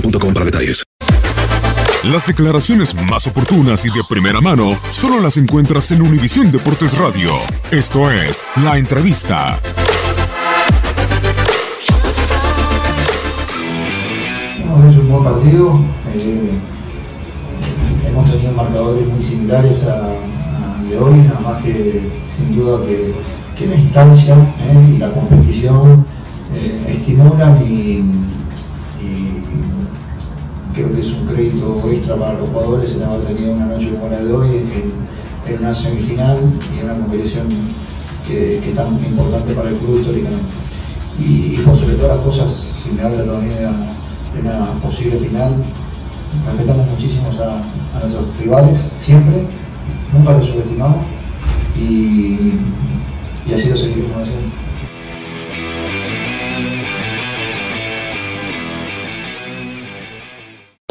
boostmobile.com para detalles. Las declaraciones más oportunas y de primera mano solo las encuentras en Univisión Deportes Radio. Esto es La Entrevista. Hemos hecho un buen partido. eh, hemos tenido marcadores muy similares a, a de hoy, nada más que sin duda que, que la instancia eh, y la competición eh, estimulan y creo que es un crédito extra para los jugadores el haber tenido una noche como la de hoy en, una semifinal y en una competición que, que es tan importante para el club históricamente. Y, por sobre todas las cosas, si me habla también de una, posible final, respetamos muchísimo a, a nuestros rivales, siempre, nunca los subestimamos y, y así lo seguiremos haciendo.